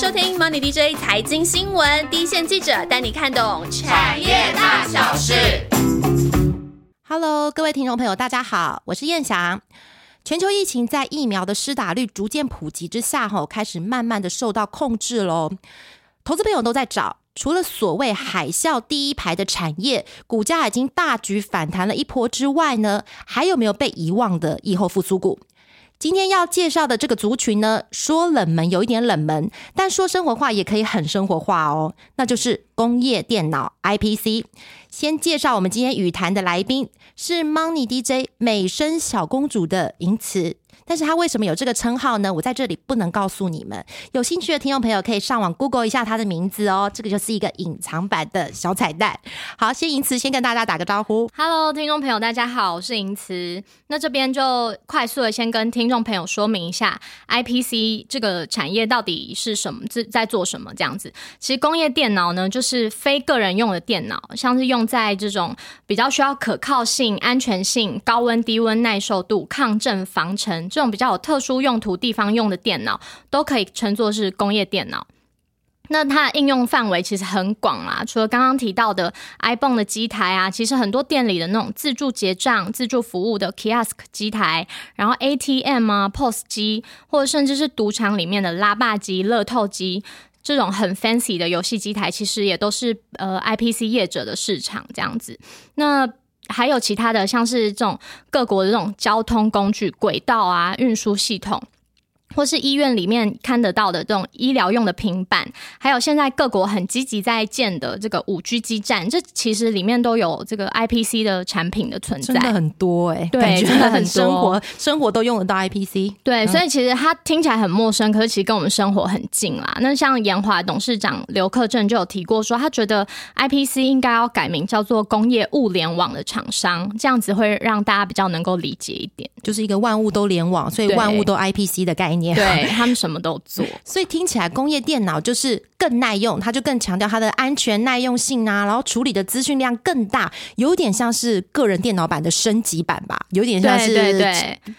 收听 Money DJ 财经新闻，第一线记者带你看懂产业大小事。Hello，各位听众朋友，大家好，我是燕翔。全球疫情在疫苗的施打率逐渐普及之下，吼，开始慢慢的受到控制喽。投资朋友都在找，除了所谓海啸第一排的产业，股价已经大举反弹了一波之外呢，还有没有被遗忘的疫后复苏股？今天要介绍的这个族群呢，说冷门有一点冷门，但说生活化也可以很生活化哦。那就是工业电脑 IPC。先介绍我们今天语坛的来宾是 Money DJ 美声小公主的银慈。但是他为什么有这个称号呢？我在这里不能告诉你们。有兴趣的听众朋友可以上网 Google 一下他的名字哦。这个就是一个隐藏版的小彩蛋。好，先银慈先跟大家打个招呼。Hello，听众朋友，大家好，我是银慈。那这边就快速的先跟听众朋友说明一下，IPC 这个产业到底是什么，在在做什么这样子。其实工业电脑呢，就是非个人用的电脑，像是用在这种比较需要可靠性、安全性、高温、低温耐受度、抗震、防尘。这种比较有特殊用途地方用的电脑，都可以称作是工业电脑。那它的应用范围其实很广啦，除了刚刚提到的 iPhone 的机台啊，其实很多店里的那种自助结账、自助服务的 kiosk 机台，然后 ATM 啊、POS 机，或者甚至是赌场里面的拉霸机、乐透机，这种很 fancy 的游戏机台，其实也都是呃 IPC 业者的市场这样子。那还有其他的，像是这种各国的这种交通工具、轨道啊、运输系统。或是医院里面看得到的这种医疗用的平板，还有现在各国很积极在建的这个五 G 基站，这其实里面都有这个 IPC 的产品的存在，真的很多哎，对，真的很生活生活都用得到 IPC，对，所以其实它听起来很陌生，可是其实跟我们生活很近啦。那像延华董事长刘克正就有提过说，他觉得 IPC 应该要改名叫做工业物联网的厂商，这样子会让大家比较能够理解一点，就是一个万物都联网，所以万物都 IPC 的概念。对 他们什么都做，所以听起来工业电脑就是更耐用，它就更强调它的安全耐用性啊，然后处理的资讯量更大，有点像是个人电脑版的升级版吧，有点像是对对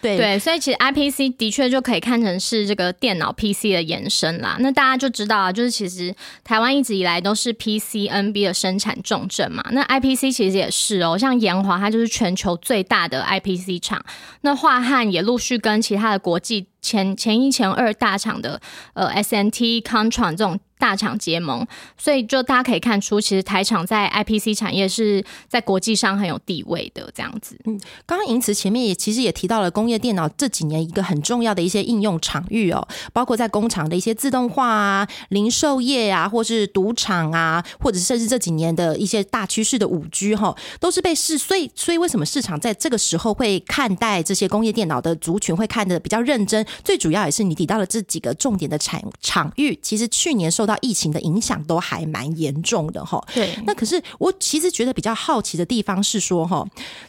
对。对，所以其实 IPC 的确就可以看成是这个电脑 PC 的延伸啦。那大家就知道啊，就是其实台湾一直以来都是 PCNB 的生产重镇嘛，那 IPC 其实也是哦，像延华它就是全球最大的 IPC 厂，那华汉也陆续跟其他的国际。前前一前二大厂的呃 S N T、Contron 这种。大厂结盟，所以就大家可以看出，其实台厂在 IPC 产业是在国际上很有地位的这样子。嗯，刚刚银慈前面也其实也提到了工业电脑这几年一个很重要的一些应用场域哦，包括在工厂的一些自动化啊、零售业啊，或是赌场啊，或者甚至这几年的一些大趋势的五 G 哈，都是被市。所以，所以为什么市场在这个时候会看待这些工业电脑的族群会看得比较认真？最主要也是你提到了这几个重点的产场域，其实去年受到疫情的影响都还蛮严重的哈。对，那可是我其实觉得比较好奇的地方是说哈，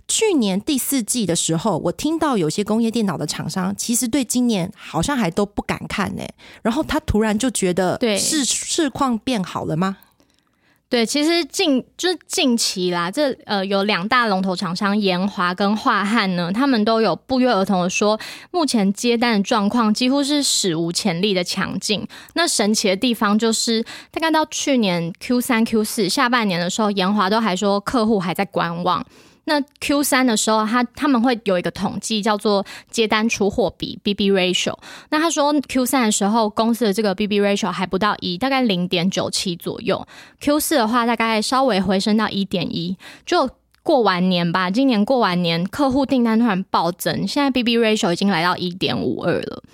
去年第四季的时候，我听到有些工业电脑的厂商其实对今年好像还都不敢看呢。然后他突然就觉得，对，市市况变好了吗？对，其实近就是近期啦，这呃有两大龙头厂商延华跟华汉呢，他们都有不约而同的说，目前接单的状况几乎是史无前例的强劲。那神奇的地方就是，大概到去年 Q 三、Q 四下半年的时候，延华都还说客户还在观望。那 Q 三的时候，他他们会有一个统计，叫做接单出货比 BB ratio。那他说 Q 三的时候，公司的这个 BB ratio 还不到一，大概零点九七左右。Q 四的话，大概稍微回升到一点一。就过完年吧，今年过完年，客户订单突然暴增，现在 BB ratio 已经来到一点五二了。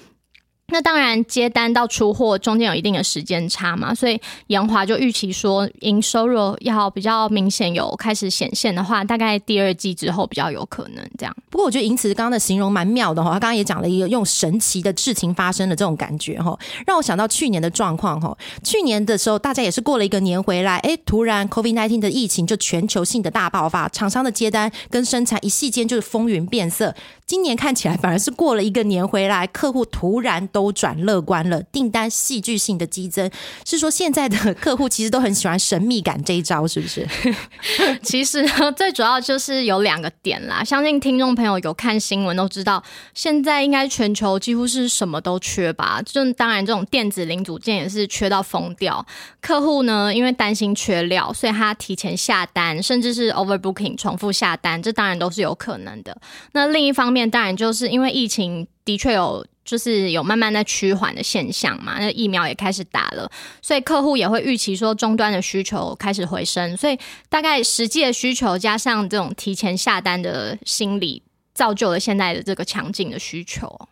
那当然，接单到出货中间有一定的时间差嘛，所以杨华就预期说，营收若要比较明显有开始显现的话，大概第二季之后比较有可能这样。不过我觉得银慈刚刚的形容蛮妙的哈，他刚刚也讲了一个用神奇的事情发生的这种感觉哈，让我想到去年的状况哈。去年的时候，大家也是过了一个年回来，哎，突然 COVID nineteen 的疫情就全球性的大爆发，厂商的接单跟生产一夕间就是风云变色。今年看起来反而是过了一个年回来，客户突然。都转乐观了，订单戏剧性的激增，是说现在的客户其实都很喜欢神秘感这一招，是不是？其实最主要就是有两个点啦，相信听众朋友有看新闻都知道，现在应该全球几乎是什么都缺吧？就当然这种电子零组件也是缺到疯掉。客户呢，因为担心缺料，所以他提前下单，甚至是 overbooking 重复下单，这当然都是有可能的。那另一方面，当然就是因为疫情的确有。就是有慢慢在趋缓的现象嘛，那疫苗也开始打了，所以客户也会预期说终端的需求开始回升，所以大概实际的需求加上这种提前下单的心理，造就了现在的这个强劲的需求。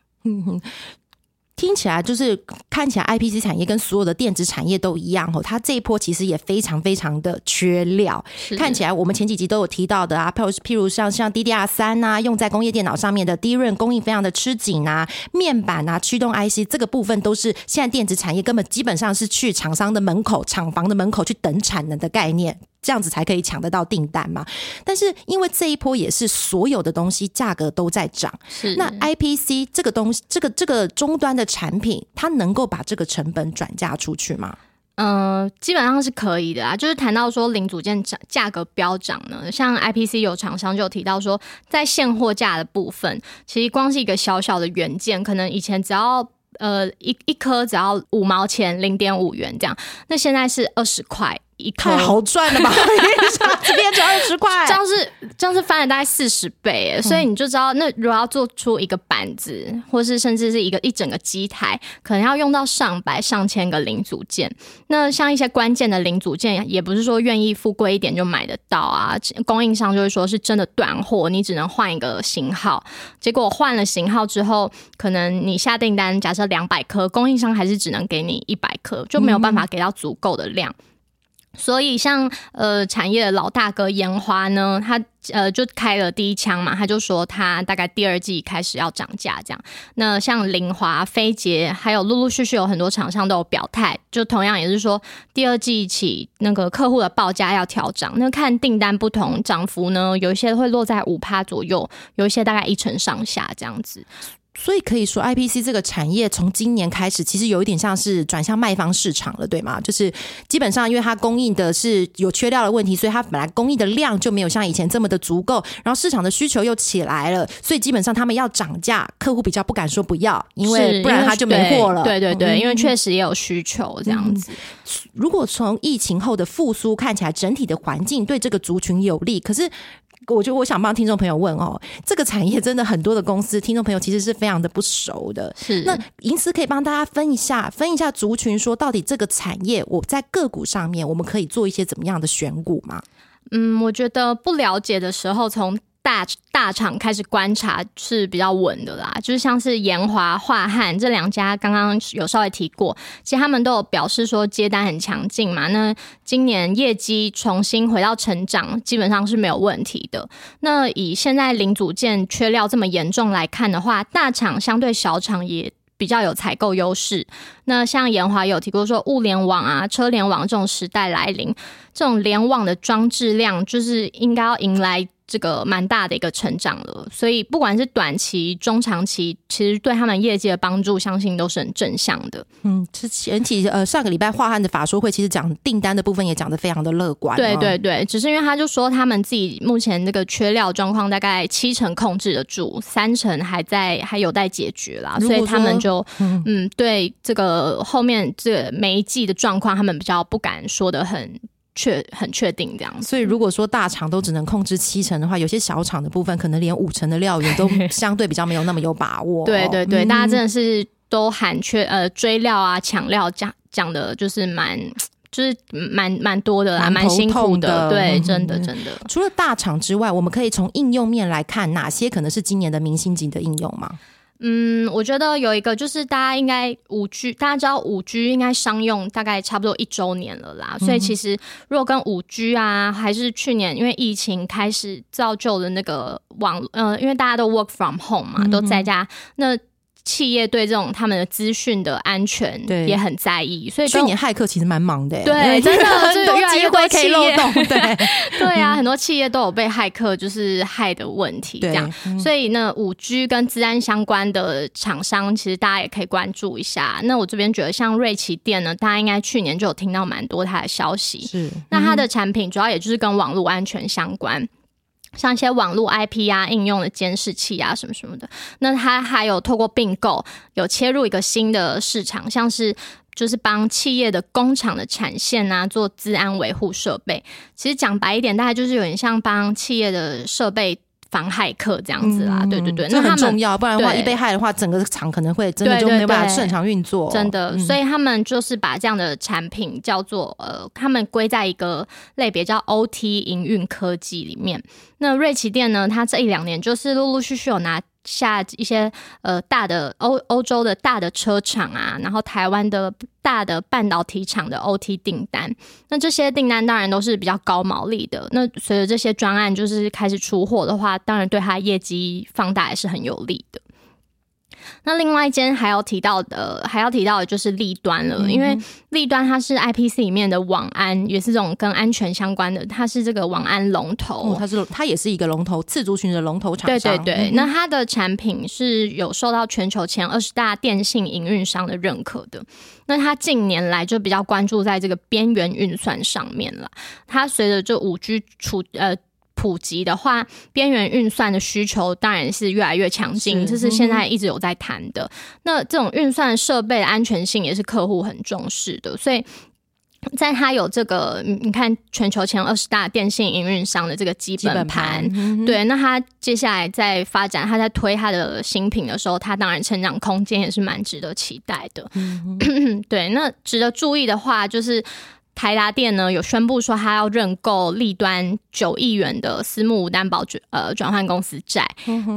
听起来就是看起来，I P C 产业跟所有的电子产业都一样哦。它这一波其实也非常非常的缺料。看起来我们前几集都有提到的啊，譬如譬如像像 D D R 三啊，用在工业电脑上面的低润供应非常的吃紧啊，面板啊、驱动 I C 这个部分都是现在电子产业根本基本上是去厂商的门口、厂房的门口去等产能的概念。这样子才可以抢得到订单嘛？但是因为这一波也是所有的东西价格都在涨，是那 I P C 这个东西，这个这个终端的产品，它能够把这个成本转嫁出去吗？嗯，基本上是可以的啊。就是谈到说零组件涨价格飙涨呢，像 I P C 有厂商就提到说，在现货价的部分，其实光是一个小小的元件，可能以前只要呃一一颗只要五毛钱，零点五元这样，那现在是二十块。太好赚了吧！这边只要十块，这样是这样是翻了大概四十倍，所以你就知道，那如果要做出一个板子，或是甚至是一个一整个机台，可能要用到上百上千个零组件。那像一些关键的零组件，也不是说愿意付贵一点就买得到啊。供应商就会说是真的断货，你只能换一个型号。结果换了型号之后，可能你下订单，假设两百颗，供应商还是只能给你一百颗，就没有办法给到足够的量。所以，像呃，产业的老大哥烟花呢，他呃就开了第一枪嘛，他就说他大概第二季开始要涨价这样。那像林华、飞捷，还有陆陆续续有很多厂商都有表态，就同样也是说第二季起那个客户的报价要调涨。那看订单不同，涨幅呢，有一些会落在五趴左右，有一些大概一成上下这样子。所以可以说，I P C 这个产业从今年开始，其实有一点像是转向卖方市场了，对吗？就是基本上，因为它供应的是有缺料的问题，所以它本来供应的量就没有像以前这么的足够，然后市场的需求又起来了，所以基本上他们要涨价，客户比较不敢说不要，因为不然他就没货了。对对对，因为确实也有需求这样子。如果从疫情后的复苏看起来，整体的环境对这个族群有利，可是。我觉得我想帮听众朋友问哦，这个产业真的很多的公司，听众朋友其实是非常的不熟的。是那银丝可以帮大家分一下，分一下族群，说到底这个产业我在个股上面，我们可以做一些怎么样的选股吗？嗯，我觉得不了解的时候从。大大厂开始观察是比较稳的啦，就是像是延华、华汉这两家，刚刚有稍微提过，其实他们都有表示说接单很强劲嘛。那今年业绩重新回到成长，基本上是没有问题的。那以现在零组件缺料这么严重来看的话，大厂相对小厂也比较有采购优势。那像延华有提过说，物联网啊、车联网这种时代来临，这种联网的装置量就是应该要迎来。这个蛮大的一个成长了，所以不管是短期、中长期，其实对他们业绩的帮助，相信都是很正向的。嗯，之前期呃上个礼拜华汉的法说会，其实讲订单的部分也讲得非常的乐观。对对对，只是因为他就说他们自己目前这个缺料状况大概七成控制得住，三成还在还有待解决啦，所以他们就嗯对这个后面这每一季的状况，他们比较不敢说的很。确很确定这样，所以如果说大厂都只能控制七成的话，有些小厂的部分可能连五成的料源都相对比较没有那么有把握。对对对，大家真的是都喊缺呃追料啊抢料讲讲的，就是蛮就是蛮蛮多的啦，蛮辛苦的。对，真的真的。除了大厂之外，我们可以从应用面来看，哪些可能是今年的明星级的应用吗？嗯，我觉得有一个就是大家应该五 G，大家知道五 G 应该商用大概差不多一周年了啦，所以其实如果跟五 G 啊，还是去年因为疫情开始造就的那个网，呃，因为大家都 work from home 嘛，都在家，那企业对这种他们的资讯的安全也很在意，所以去年骇客其实蛮忙的，对真的很多机会可以漏洞，对 对啊，很多企业都有被骇客就是害的问题，这对样。所以呢，五 G 跟治安相关的厂商，其实大家也可以关注一下。那我这边觉得，像瑞奇店呢，大家应该去年就有听到蛮多它的消息。是那它的产品主要也就是跟网络安全相关。像一些网络 IP 啊、应用的监视器啊什么什么的，那它还有透过并购，有切入一个新的市场，像是就是帮企业的工厂的产线啊做治安维护设备。其实讲白一点，大概就是有点像帮企业的设备防骇客这样子啦。对对对，那很重要，不然的话一被害的话，整个厂可能会真的就没有办法正常运作，真的，嗯所以他们就是把这样的产品叫做呃，他们归在一个类别叫 OT 营运科技里面。那瑞奇店呢，它这一两年就是陆陆续续有拿下一些呃大的欧欧洲的大的车厂啊，然后台湾的大的半导体厂的 OT 订单。那这些订单当然都是比较高毛利的。那随着这些专案就是开始出货的话，当然对它业绩放大也是很有利的。那另外一间还要提到的，还要提到的就是立端了，因为立端它是 IPC 里面的网安，也是这种跟安全相关的，它是这个网安龙头。哦，它是它也是一个龙头次族群的龙头厂对商，对对，嗯那它的产品是有受到全球前二十大电信营运商的认可的。那它近年来就比较关注在这个边缘运算上面了。它随着这五 G 出呃。普及的话，边缘运算的需求当然是越来越强劲，这是现在一直有在谈的。那这种运算设备的安全性也是客户很重视的，所以在它有这个，嗯你看全球前二十大电信营运商的这个基基本本盘对，那他接下来在发展，他在推他的新品的时候，他当然成长空间也是蛮值得期待的。对，那值得注意的话，就是台达电呢有宣布说，他要认购立端九亿元的私募无担保转呃转换公司债。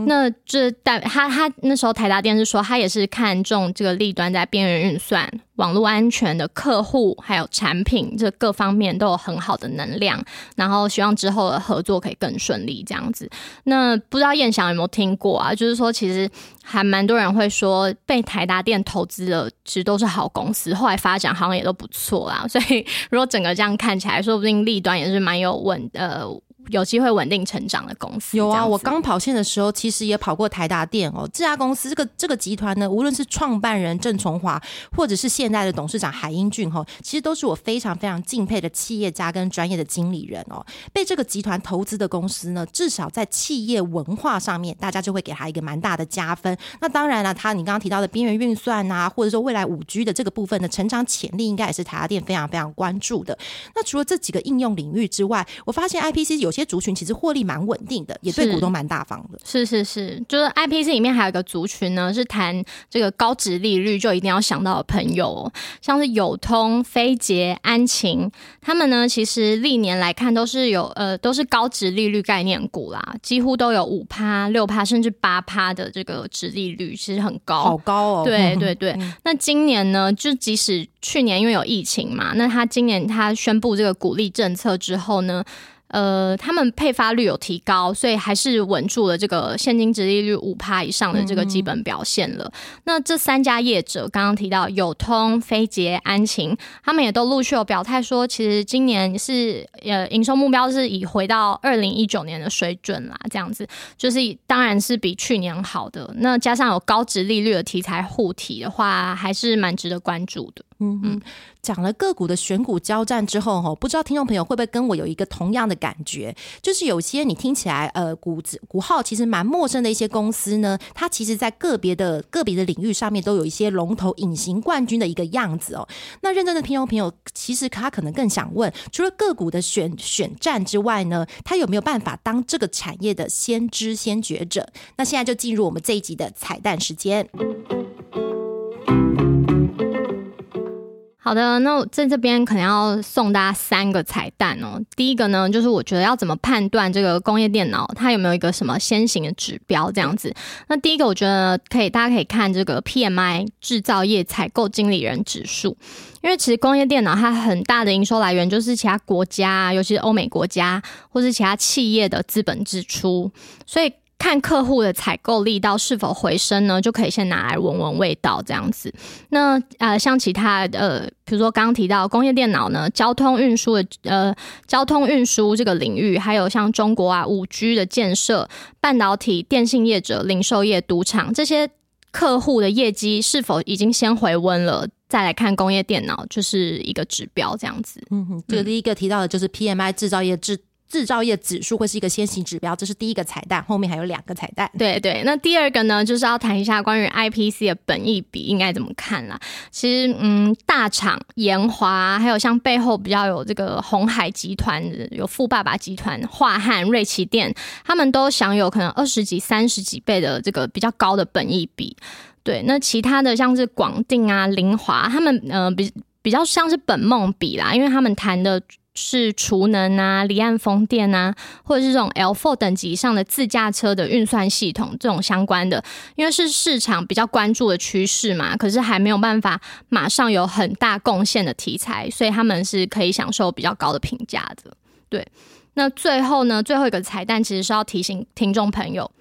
那这代他他那时候台达电是说，他也是看中这个立端在边缘运算、网络安全的客户还有产品这各方面都有很好的能量，然后希望之后的合作可以更顺利这样子。那不知道燕翔有没有听过啊？就是说，其实还蛮多人会说，被台达电投资的其实都是好公司，后来发展好像也都不错啦。所以如果整个这样看起来，说不定立端也是蛮有稳呃有机会稳定成长的公司。有啊，我刚跑线的时候，其实也跑过台达电哦。这家公司，这个这个集团呢，无论是创办人郑崇华，或者是现在的董事长海英俊哈，其实都是我非常非常敬佩的企业家跟专业的经理人哦。被这个集团投资的公司呢，至少在企业文化上面，大家就会给他一个蛮大的加分。那当然了，他你刚刚提到的边缘运算啊，或者说未来五 G 的这个部分的成长潜力，应该也是台达电非常非常关注的。那除了这几个应用领域之外，我发现 IPC 有些族群其实获利蛮稳定的，也对股东蛮大方的。是是是，就是 IPC 里面还有一个族群呢，是谈这个高值利率就一定要想到的朋友、哦，像是友通、飞捷、安晴，他们呢其实历年来看都是有呃都是高值利率概念股啦，几乎都有五趴、六趴甚至八趴的这个值利率，其实很高，好高哦！对对对，那今年呢，就即使去年因为有疫情嘛，那他今年他宣布这个鼓励政策之后呢，呃，他们配发率有提高，所以还是稳住了这个现金值利率五趴以上的这个基本表现了。那这三家业者刚刚提到友通、飞捷、安晴，他们也都陆续有表态说，其实今年是呃营收目标是已回到二零一九年的水准啦，这样子就是当然是比去年好的。那加上有高值利率的题材护体的话，还是蛮值得关注的。嗯讲了个股的选股交战之后，哈，不知道听众朋友会不会跟我有一个同样的感觉，就是有些你听起来呃股子股号其实蛮陌生的一些公司呢，它其实在个别的个别的领域上面都有一些龙头隐形冠军的一个样子哦。那认真的听众朋友，其实他可能更想问，除了个股的选选战之外呢，他有没有办法当这个产业的先知先觉者？那现在就进入我们这一集的彩蛋时间。好的，那我在这边可能要送大家三个彩蛋哦。第一个呢，就是我觉得要怎么判断这个工业电脑它有没有一个什么先行的指标这样子。那第一个，我觉得可以，大家可以看这个 PMI 制造业采购经理人指数，因为其实工业电脑它很大的营收来源就是其他国家，尤其是欧美国家或是其他企业的资本支出，所以。看客户的采购力道是否回升呢，就可以先拿来闻闻味道这样子。那呃，像其他呃，比如说刚刚提到工业电脑呢，交通运输的呃，交通运输这个领域，还有像中国啊五 G 的建设、半导体、电信业者、零售业、赌场这些客户的业绩是否已经先回温了？再来看工业电脑，就是一个指标这样子。嗯哼，就第一个提到的就是 PMI 制造业制。制造业指数会是一个先行指标，这是第一个彩蛋，后面还有两个彩蛋。对对，那第二个呢，就是要谈一下关于 IPC 的本益比应该怎么看啦。其实，嗯，大厂研华，还有像背后比较有这个红海集团，有富爸爸集团、华汉、瑞奇店，他们都享有可能二十几、三十几倍的这个比较高的本益比。对，那其他的像是广定啊、林华，他们呃比比较像是本梦比啦，因为他们谈的。是储能啊、离岸风电啊，或者是这种 L4 等级以上的自驾车的运算系统这种相关的，因为是市场比较关注的趋势嘛，可是还没有办法马上有很大贡献的题材，所以他们是可以享受比较高的评价的。对，那最后呢，最后一个彩蛋其实是要提醒听众朋友。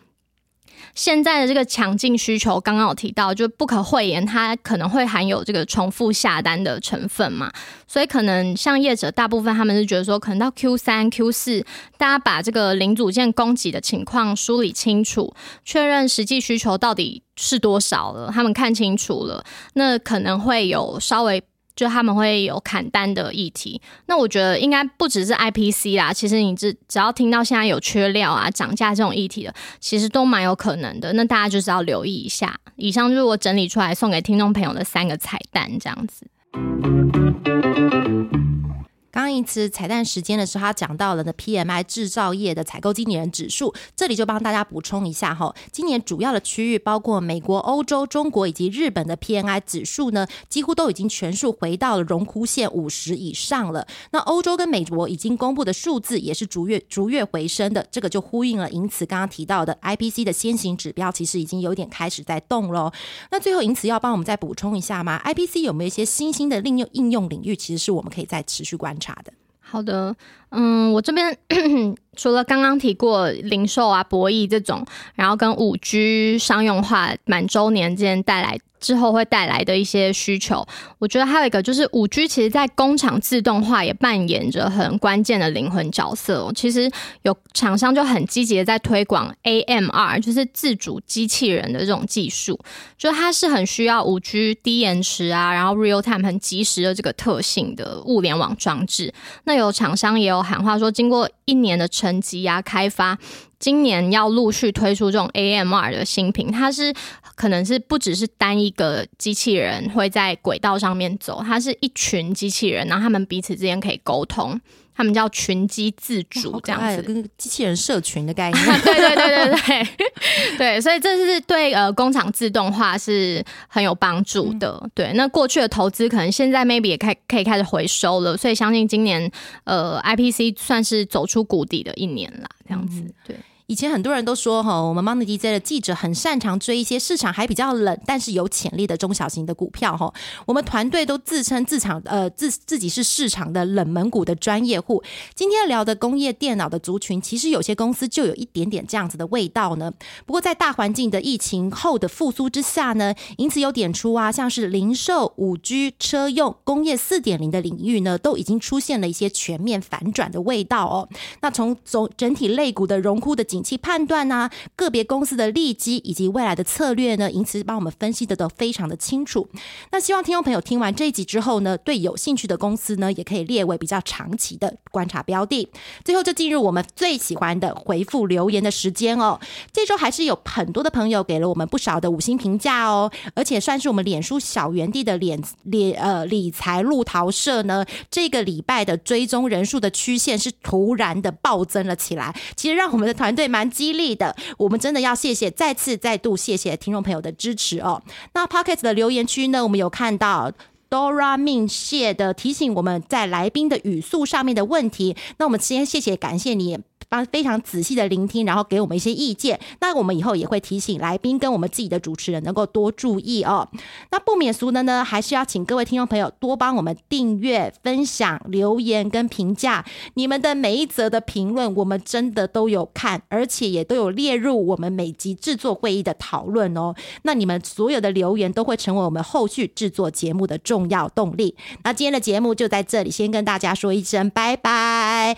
现在的这个强劲需求，刚刚有提到，就不可讳言，它可能会含有这个重复下单的成分嘛，所以可能像业者大部分他们是觉得说，可能到 Q 三、Q 四，大家把这个零组件供给的情况梳理清楚，确认实际需求到底是多少了，他们看清楚了，那可能会有稍微。就他们会有砍单的议题，那我觉得应该不只是 IPC 啦，其实你只只要听到现在有缺料啊、涨价这种议题的，其实都蛮有可能的。那大家就是要留意一下。以上就是我整理出来送给听众朋友的三个彩蛋，这样子。刚一次彩蛋时间的时候，他讲到了呢 PMI 制造业的采购经理人指数，这里就帮大家补充一下哈。今年主要的区域包括美国、欧洲、中国以及日本的 PMI 指数呢，几乎都已经全数回到了荣枯线五十以上了。那欧洲跟美国已经公布的数字也是逐月逐月回升的，这个就呼应了。因此刚刚提到的 IPC 的先行指标，其实已经有点开始在动喽。那最后因此要帮我们再补充一下吗？IPC 有没有一些新兴的应用应用领域，其实是我们可以再持续观察。啥的，好的，嗯，我这边 除了刚刚提过零售啊、博弈这种，然后跟五 G 商用化满周年之间带来。之后会带来的一些需求，我觉得还有一个就是五 G，其实在工厂自动化也扮演着很关键的灵魂角色。其实有厂商就很积极的在推广 AMR，就是自主机器人的这种技术，就它是很需要五 G 低延迟啊，然后 real time 很及时的这个特性的物联网装置。那有厂商也有喊话说，经过一年的沉积啊开发。今年要陆续推出这种 AMR 的新品，它是可能是不只是单一个机器人会在轨道上面走，它是一群机器人，然后他们彼此之间可以沟通，他们叫群机自主这样子，跟机器人社群的概念。对对对对对对，所以这是对呃工厂自动化是很有帮助的。对，那过去的投资可能现在 maybe 也开可以开始回收了，所以相信今年呃 IPC 算是走出谷底的一年啦，这样子对。以前很多人都说哈，我们 Money DJ 的记者很擅长追一些市场还比较冷，但是有潜力的中小型的股票哈。我们团队都自称自场呃自自己是市场的冷门股的专业户。今天聊的工业电脑的族群，其实有些公司就有一点点这样子的味道呢。不过在大环境的疫情后的复苏之下呢，因此有点出啊，像是零售、五 G、车用、工业四点零的领域呢，都已经出现了一些全面反转的味道哦。那从总整体类股的荣枯的。景气判断啊，个别公司的利基以及未来的策略呢，因此帮我们分析的都非常的清楚。那希望听众朋友听完这一集之后呢，对有兴趣的公司呢，也可以列为比较长期的观察标的。最后就进入我们最喜欢的回复留言的时间哦。这周还是有很多的朋友给了我们不少的五星评价哦，而且算是我们脸书小园地的脸脸呃理财路桃社呢，这个礼拜的追踪人数的曲线是突然的暴增了起来。其实让我们的团队。蛮激励的，我们真的要谢谢，再次再度谢谢听众朋友的支持哦。那 Pocket 的留言区呢，我们有看到 Dora 命谢的提醒，我们在来宾的语速上面的问题。那我们先谢谢感谢你帮非常仔细的聆听，然后给我们一些意见。那我们以后也会提醒来宾跟我们自己的主持人能够多注意哦。那不免俗的呢，还是要请各位听众朋友多帮我们订阅、分享、留言跟评价。你们的每一则的评论，我们真的都有看，而且也都有列入我们每集制作会议的讨论哦。那你们所有的留言都会成为我们后续制作节目的重要动力。那今天的节目就在这里，先跟大家说一声拜拜。